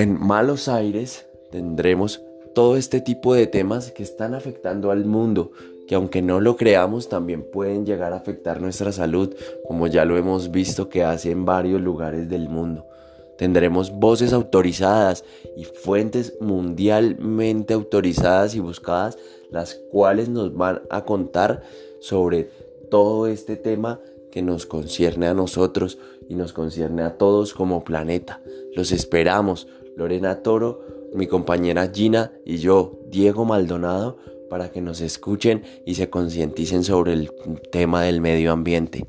En Malos Aires tendremos todo este tipo de temas que están afectando al mundo, que aunque no lo creamos también pueden llegar a afectar nuestra salud, como ya lo hemos visto que hace en varios lugares del mundo. Tendremos voces autorizadas y fuentes mundialmente autorizadas y buscadas, las cuales nos van a contar sobre todo este tema que nos concierne a nosotros y nos concierne a todos como planeta. Los esperamos, Lorena Toro, mi compañera Gina y yo, Diego Maldonado, para que nos escuchen y se concienticen sobre el tema del medio ambiente.